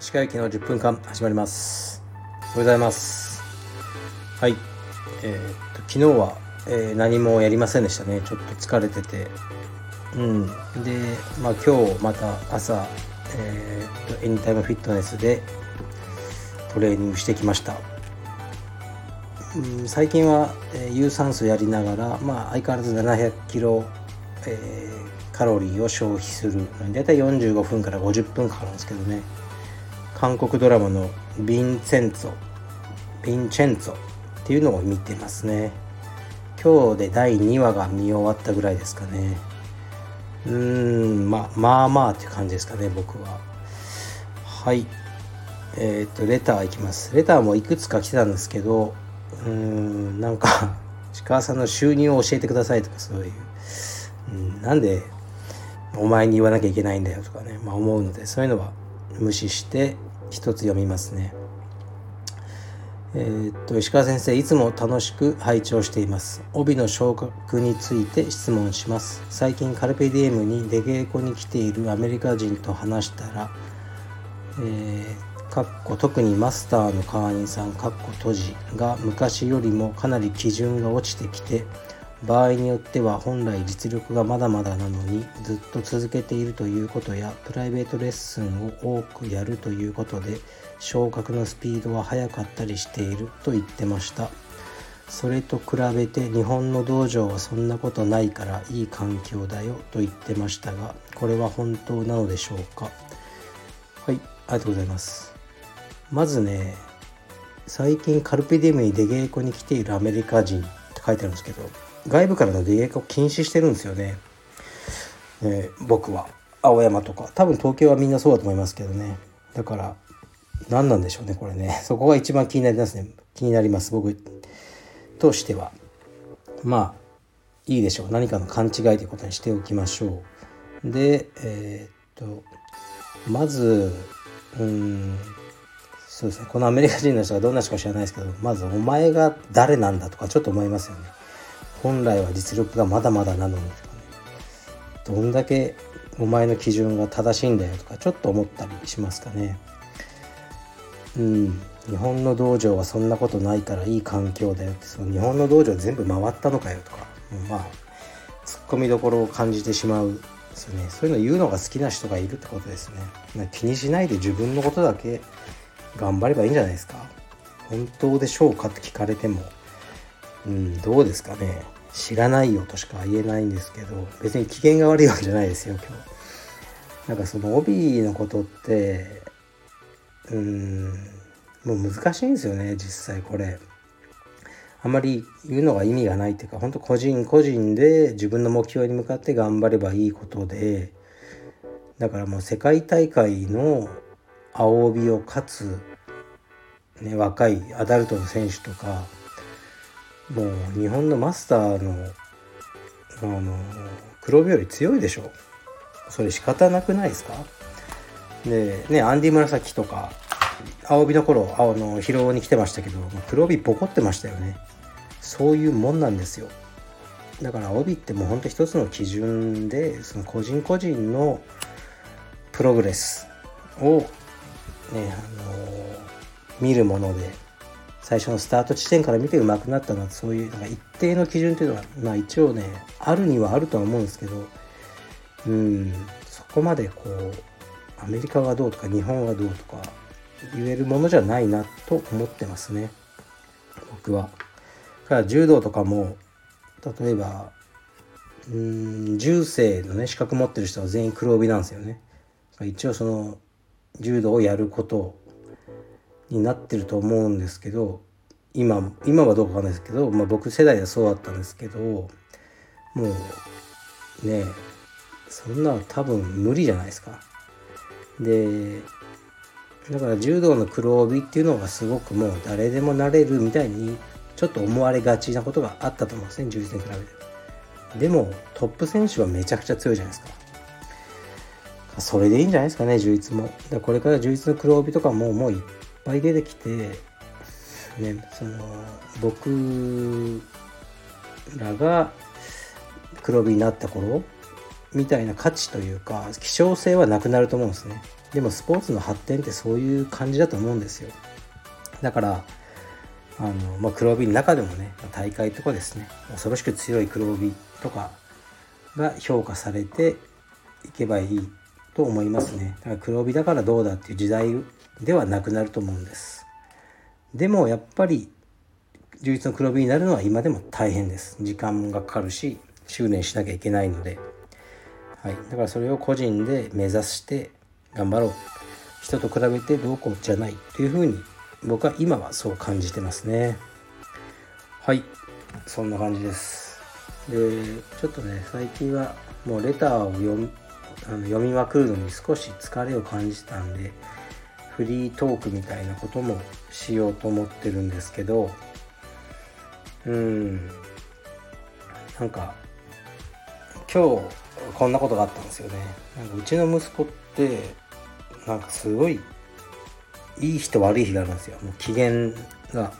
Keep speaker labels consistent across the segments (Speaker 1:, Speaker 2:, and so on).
Speaker 1: 石川駅の10分間始まります。おはようございます。はい。えー、っと昨日は、えー、何もやりませんでしたね。ちょっと疲れてて。うん。でまあ今日また朝えー、っとエニタイムフィットネスでトレーニングしてきました。最近は、えー、有酸素やりながらまあ相変わらず700キロ、えー、カロリーを消費するだいたい45分から50分かかるんですけどね。韓国ドラマの「ヴィンセンツォ」「ヴィンチェンツォ」っていうのを見てますね。今日で第2話が見終わったぐらいですかね。うーんままあまあっていう感じですかね僕は。はい。えっ、とレターいきます。レターもいくつか来てたんですけどうーんなんか 石川さんの収入を教えてくださいとかそういう、うん、なんでお前に言わなきゃいけないんだよとかね、まあ、思うのでそういうのは無視して一つ読みますね。えー、っと石川先生いつも楽しく拝聴しています。帯の昇格について質問します。最近カルペディエムに出稽古に来ているアメリカ人と話したら、えー、かっこ特にマスターの会員さんかっこ閉じが昔よりもかなり基準が落ちてきて場合によっては本来実力がまだまだなのにずっと続けているということやプライベートレッスンを多くやるということで昇格のスピードは速かったりしていると言ってました。それと比べて日本の道場はそんなことないからいい環境だよと言ってましたがこれは本当なのでしょうか？はいありがとうございます。まずね最近カルペディウムに出稽古に来ているアメリカ人って書いてあるんですけど外部からの出稽古を禁止してるんですよね、えー、僕は。青山とか。多分東京はみんなそうだと思いますけどね。だから何なんでしょうねこれね。そこが一番気になりますね。気になります僕。としては。まあいいでしょう。何かの勘違いということにしておきましょう。でえー、っとまずうん。そうですね。このアメリカ人の人がどんな人か知らないですけどまずお前が誰なんだとかちょっと思いますよね。本来は実力がまだまだなのに。とかねどんだけお前の基準が正しいんだよとかちょっと思ったりしますかね。うん。日本の道場はそんなことないからいい環境だよって。その日本の道場全部回ったのかよとか。まあツッコミどころを感じてしまうですよね。そういうの言うのが好きな人がいるってことですね。気にしないで自分のことだけ頑張ればいいんじゃないですか。本当でしょうかって聞かれても。うんどうですかね。知らないよとしか言えないんですけど別に機嫌が悪いわけじゃないですよ今日。なんかその帯のことってうんもう難しいんですよね実際これ。あんまり言うのが意味がないっていうか本当個人個人で自分の目標に向かって頑張ればいいことでだからもう世界大会の青帯を勝つ、ね、若いアダルトの選手とかもう日本のマスターのあの黒帯より強いでしょ。それ仕方なくないですか？でねアンディ紫とか青帯の頃青の疲労に来てましたけど黒帯ボコってましたよね。そういうもんなんですよ。だから帯ってもうほんと一つの基準でその個人個人のプログレスをねあの見るもので最初のスタート地点から見て上手くなったのはそういうなんか一定の基準っていうのは、まあ、一応ねあるにはあるとは思うんですけどうんそこまでこうアメリカがどうとか日本がどうとか言えるものじゃないなと思ってますね僕は。だから柔道とかも例えばうん銃声のね資格持ってる人は全員黒帯なんですよね。一応その柔道をやることになってると思うんですけど今今はどうかわかんないですけど、まあ、僕世代はそうだったんですけどもうねそんな多分無理じゃないですか。でだから柔道の黒帯っていうのがすごくもう誰でもなれるみたいにちょっと思われがちなことがあったと思うんですね充実に比べて。でもトップ選手はめちゃくちゃ強いじゃないですか。それでいいんじゃないですかね充実も。だこれから充実の黒帯とかももういっぱい出てきて、ね、その僕らが黒帯になった頃みたいな価値というか希少性はなくなると思うんですねでもスポーツの発展ってそういう感じだと思うんですよだからあの、まあ、黒帯の中でもね大会とかですね恐ろしく強い黒帯とかが評価されていけばいいと思いますね。だから黒帯だからどうだっていう時代ではなくなると思うんです。でもやっぱり充実の黒帯になるのは今でも大変です。時間がかかるし修練しなきゃいけないので。はい、だからそれを個人で目指して頑張ろう。人と比べてどうこうじゃないというふうに僕は今はそう感じてますね。はい。そんな感じです。でちょっとね最近はもうレターを読あの読みまくるのに少し疲れを感じたんでフリートークみたいなこともしようと思ってるんですけどうん。なんか今日こんなことがあったんですよね。なんかうちの息子ってなんかすごいいい日と悪い日があるんですよ。もう機嫌が。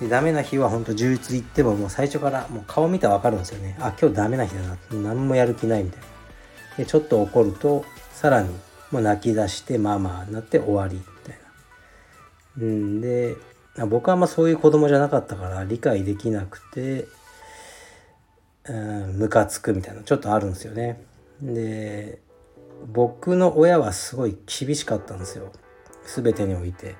Speaker 1: でダメな日はほんと充実行ってももう最初からもう顔見たら分かるんですよね。あ今日ダメな日だな。何もやる気ないみたいな。でちょっと怒るとさらにもう泣き出してまあまあなって終わりみたいなうんで僕はあんまそういう子供じゃなかったから理解できなくてムカつくみたいなちょっとあるんですよね。で僕の親はすごい厳しかったんですよ全てにおいて。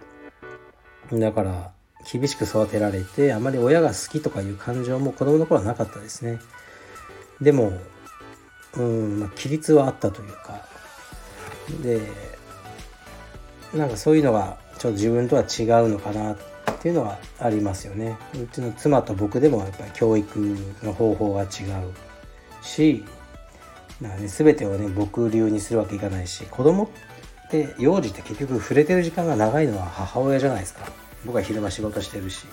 Speaker 1: だから厳しく育てられてあまり親が好きとかいう感情も子供の頃はなかったですね。でもうん、まあ、規律はあったというか。でなんかそういうのがちょっと自分とは違うのかなっていうのはありますよね。うちの妻と僕でもやっぱり教育の方法が違うしなんか、ね、全てをね僕流にするわけいかないし子供って幼児って結局触れてる時間が長いのは母親じゃないですか。僕は昼間仕事してるし。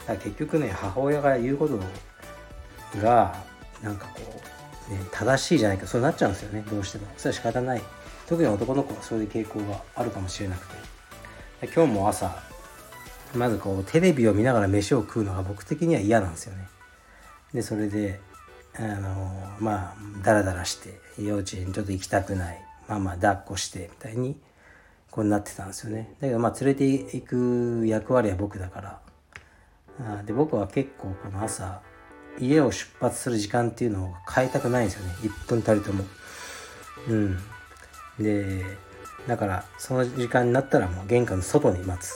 Speaker 1: だから結局ね母親が言うことがなんかこう、ね、正しいじゃないか。そうなっちゃうんですよね。どうしても。それは仕方ない。特に男の子はそういう傾向があるかもしれなくて。今日も朝まずこうテレビを見ながら飯を食うのが僕的には嫌なんですよね。でそれであのまあダラダラして幼稚園ちょっと行きたくない。まあまあ抱っこしてみたいにこうなってたんですよね。だけどまあ連れて行く役割は僕だから。あで僕は結構この朝家を出発する時間っていうのを変えたくないんですよね。1分たりとも。うん、でだからその時間になったらもう玄関の外に待つ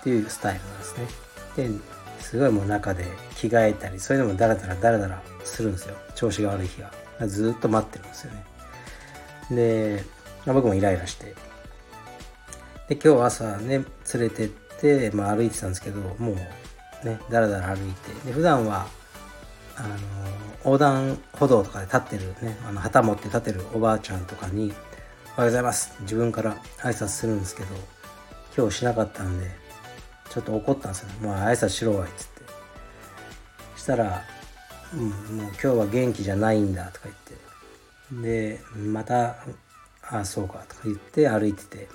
Speaker 1: っていうスタイルなんですね。ですごいもう中で着替えたりそういうのもダラダラダラダラするんですよ。調子が悪い日がずっと待ってるんですよね。で、ま、僕もイライラして。で今日朝ね連れてって、まあ、歩いてたんですけどもうねダラダラ歩いて。で普段はあの横断歩道とかで立ってるねあの旗持って立ってるおばあちゃんとかに「おはようございます」自分から挨拶するんですけど今日しなかったんでちょっと怒ったんですよ、ね。もう挨拶しろわいっつって。したら、うん、もう今日は元気じゃないんだとか言って。で、また、ああ、そうかとか言って歩いてて。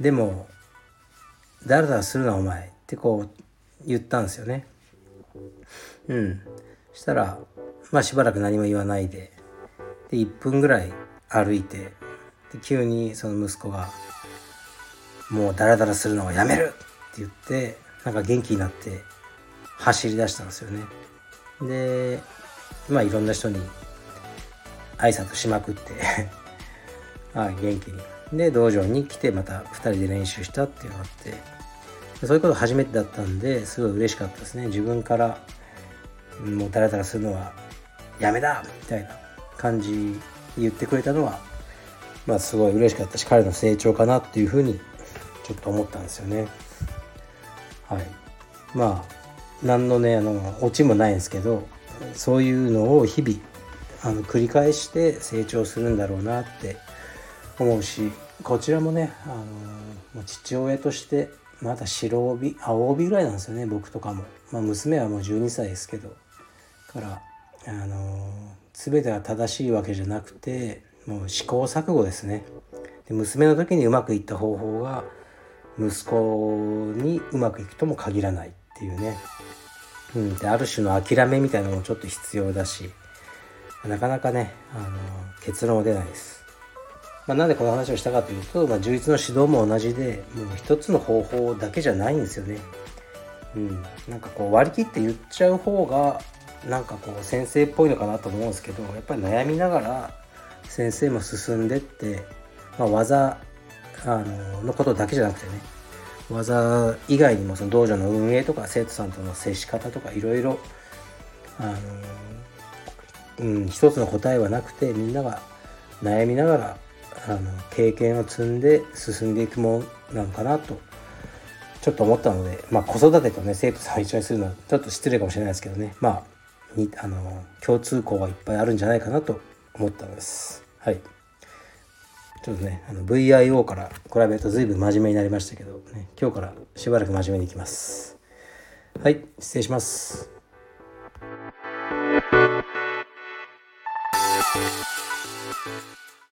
Speaker 1: でも、だらだらするなお前ってこう言ったんですよね。うん。したら、まあしばらく何も言わないで、で、1分ぐらい歩いて、で急にその息子が、もうダラダラするのはやめるって言ってなんか元気になって走り出したんですよね。でまあいろんな人に挨拶しまくって はい元気に。で道場に来てまた2人で練習したっていうのがあってそういうこと初めてだったんですごい嬉しかったですね。自分からもうダラダラするのはやめだみたいな感じ言ってくれたのはまあすごい嬉しかったし彼の成長かなっていうふうにちょっと思ったんですよね。はい、まあ何のねあのオチもないんですけどそういうのを日々あの繰り返して成長するんだろうなって思うしこちらもねあの父親としてまだ白帯青帯ぐらいなんですよね僕とかも、まあ、娘はもう12歳ですけど。からあの全てが正しいわけじゃなくてもう試行錯誤ですねで娘の時にうまくいった方法が息子にうまくいくとも限らないっていうね、うん、である種の諦めみたいなのもちょっと必要だしなかなかね、あの結論は出ないです。まあ、なんでこの話をしたかというと、まあ、充実の指導も同じでもう一つの方法だけじゃないんですよね。うん、なんかこう割り切って言っちゃう方がなんかこう先生っぽいのかなと思うんですけどやっぱり悩みながら先生も進んでって、まあ、技あののことだけじゃなくてね技以外にもその道場の運営とか生徒さんとの接し方とかいろいろあの、うん、一つの答えはなくてみんなが悩みながらあの経験を積んで進んでいくものなのかなとちょっと思ったので、まあ、子育てとね生徒さんを一緒にするのはちょっと失礼かもしれないですけどね。まあにあの共通項がいっぱいあるんじゃないかなと思ったのです。はい。ちょっとね、あの VIO から比べると随分真面目になりましたけど、ね、今日からしばらく真面目にいきます。はい、失礼します。